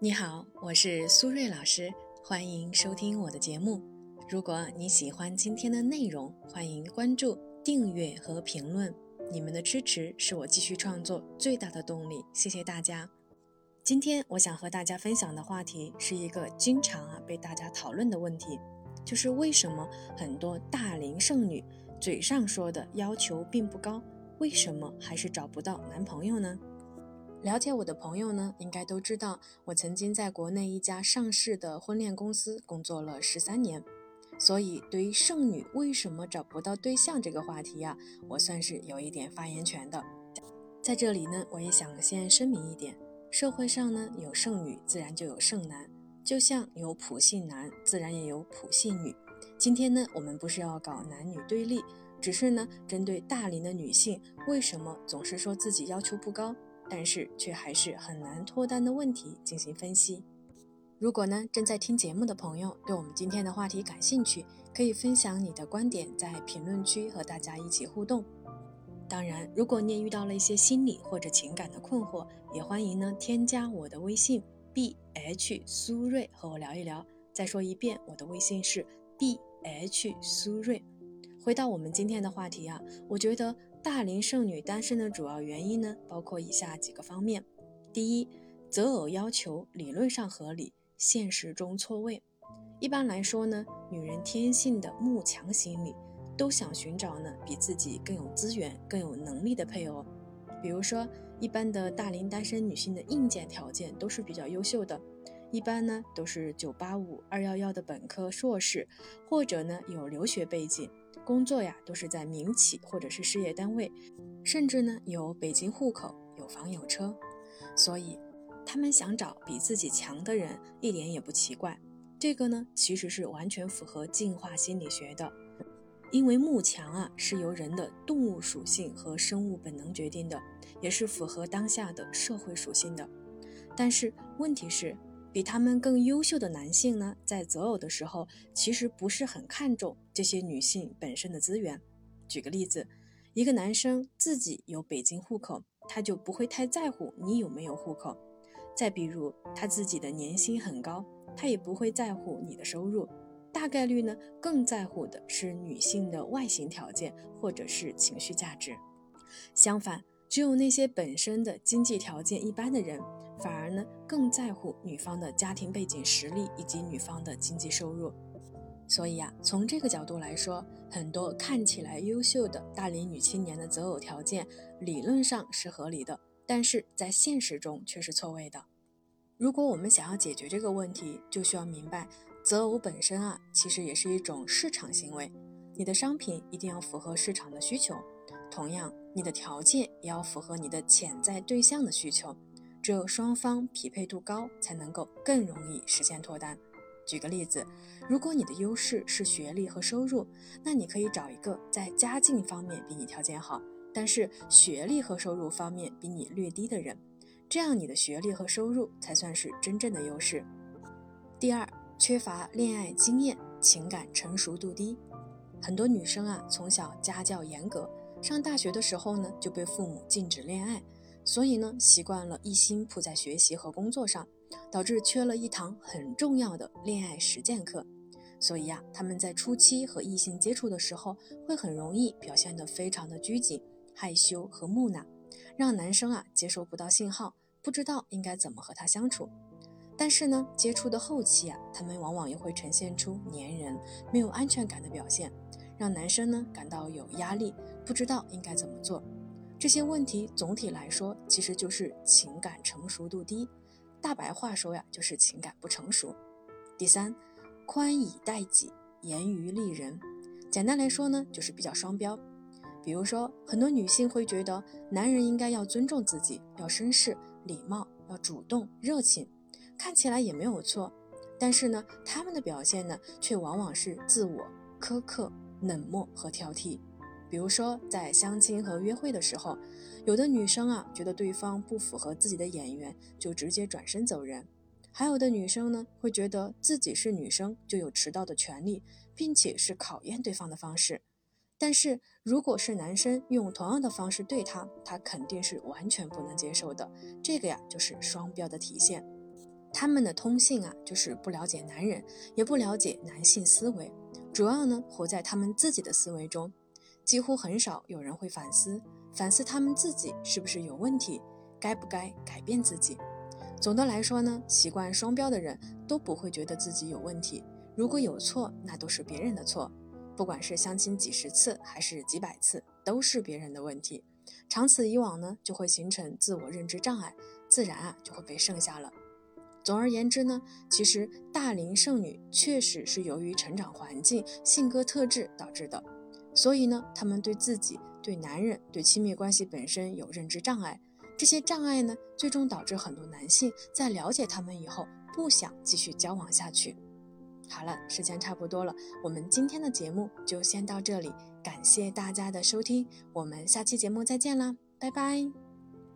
你好，我是苏瑞老师，欢迎收听我的节目。如果你喜欢今天的内容，欢迎关注、订阅和评论。你们的支持是我继续创作最大的动力，谢谢大家。今天我想和大家分享的话题是一个经常啊被大家讨论的问题，就是为什么很多大龄剩女嘴上说的要求并不高，为什么还是找不到男朋友呢？了解我的朋友呢，应该都知道，我曾经在国内一家上市的婚恋公司工作了十三年，所以对于剩女为什么找不到对象这个话题呀，我算是有一点发言权的。在这里呢，我也想先声明一点，社会上呢有剩女，自然就有剩男，就像有普信男，自然也有普信女。今天呢，我们不是要搞男女对立，只是呢，针对大龄的女性，为什么总是说自己要求不高？但是却还是很难脱单的问题进行分析。如果呢正在听节目的朋友对我们今天的话题感兴趣，可以分享你的观点，在评论区和大家一起互动。当然，如果你也遇到了一些心理或者情感的困惑，也欢迎呢添加我的微信 b h 苏瑞和我聊一聊。再说一遍，我的微信是 b h 苏瑞。回到我们今天的话题啊，我觉得。大龄剩女单身的主要原因呢，包括以下几个方面：第一，择偶要求理论上合理，现实中错位。一般来说呢，女人天性的慕强心理，都想寻找呢比自己更有资源、更有能力的配偶。比如说，一般的大龄单身女性的硬件条件都是比较优秀的，一般呢都是九八五、二幺幺的本科、硕士，或者呢有留学背景。工作呀，都是在民企或者是事业单位，甚至呢有北京户口、有房有车，所以他们想找比自己强的人，一点也不奇怪。这个呢，其实是完全符合进化心理学的，因为慕强啊是由人的动物属性和生物本能决定的，也是符合当下的社会属性的。但是问题是。比他们更优秀的男性呢，在择偶的时候，其实不是很看重这些女性本身的资源。举个例子，一个男生自己有北京户口，他就不会太在乎你有没有户口。再比如，他自己的年薪很高，他也不会在乎你的收入。大概率呢，更在乎的是女性的外形条件或者是情绪价值。相反，只有那些本身的经济条件一般的人。反而呢，更在乎女方的家庭背景实力以及女方的经济收入。所以啊，从这个角度来说，很多看起来优秀的大龄女青年的择偶条件，理论上是合理的，但是在现实中却是错位的。如果我们想要解决这个问题，就需要明白，择偶本身啊，其实也是一种市场行为。你的商品一定要符合市场的需求，同样，你的条件也要符合你的潜在对象的需求。只有双方匹配度高，才能够更容易实现脱单。举个例子，如果你的优势是学历和收入，那你可以找一个在家境方面比你条件好，但是学历和收入方面比你略低的人，这样你的学历和收入才算是真正的优势。第二，缺乏恋爱经验，情感成熟度低。很多女生啊，从小家教严格，上大学的时候呢，就被父母禁止恋爱。所以呢，习惯了一心扑在学习和工作上，导致缺了一堂很重要的恋爱实践课。所以呀，他们在初期和异性接触的时候，会很容易表现得非常的拘谨、害羞和木讷，让男生啊接收不到信号，不知道应该怎么和他相处。但是呢，接触的后期啊，他们往往又会呈现出粘人、没有安全感的表现，让男生呢感到有压力，不知道应该怎么做。这些问题总体来说，其实就是情感成熟度低。大白话说呀，就是情感不成熟。第三，宽以待己，严于利人。简单来说呢，就是比较双标。比如说，很多女性会觉得男人应该要尊重自己，要绅士、礼貌，要主动、热情，看起来也没有错。但是呢，他们的表现呢，却往往是自我、苛刻、冷漠和挑剔。比如说，在相亲和约会的时候，有的女生啊觉得对方不符合自己的眼缘，就直接转身走人；还有的女生呢会觉得自己是女生就有迟到的权利，并且是考验对方的方式。但是如果是男生用同样的方式对她，她肯定是完全不能接受的。这个呀就是双标的体现。他们的通性啊，就是不了解男人，也不了解男性思维，主要呢活在他们自己的思维中，几乎很少有人会反思反思他们自己是不是有问题，该不该改变自己。总的来说呢，习惯双标的人都不会觉得自己有问题，如果有错，那都是别人的错，不管是相亲几十次还是几百次，都是别人的问题。长此以往呢，就会形成自我认知障碍，自然啊就会被剩下了。总而言之呢，其实大龄剩女确实是由于成长环境、性格特质导致的，所以呢，他们对自己、对男人、对亲密关系本身有认知障碍。这些障碍呢，最终导致很多男性在了解他们以后，不想继续交往下去。好了，时间差不多了，我们今天的节目就先到这里，感谢大家的收听，我们下期节目再见啦，拜拜。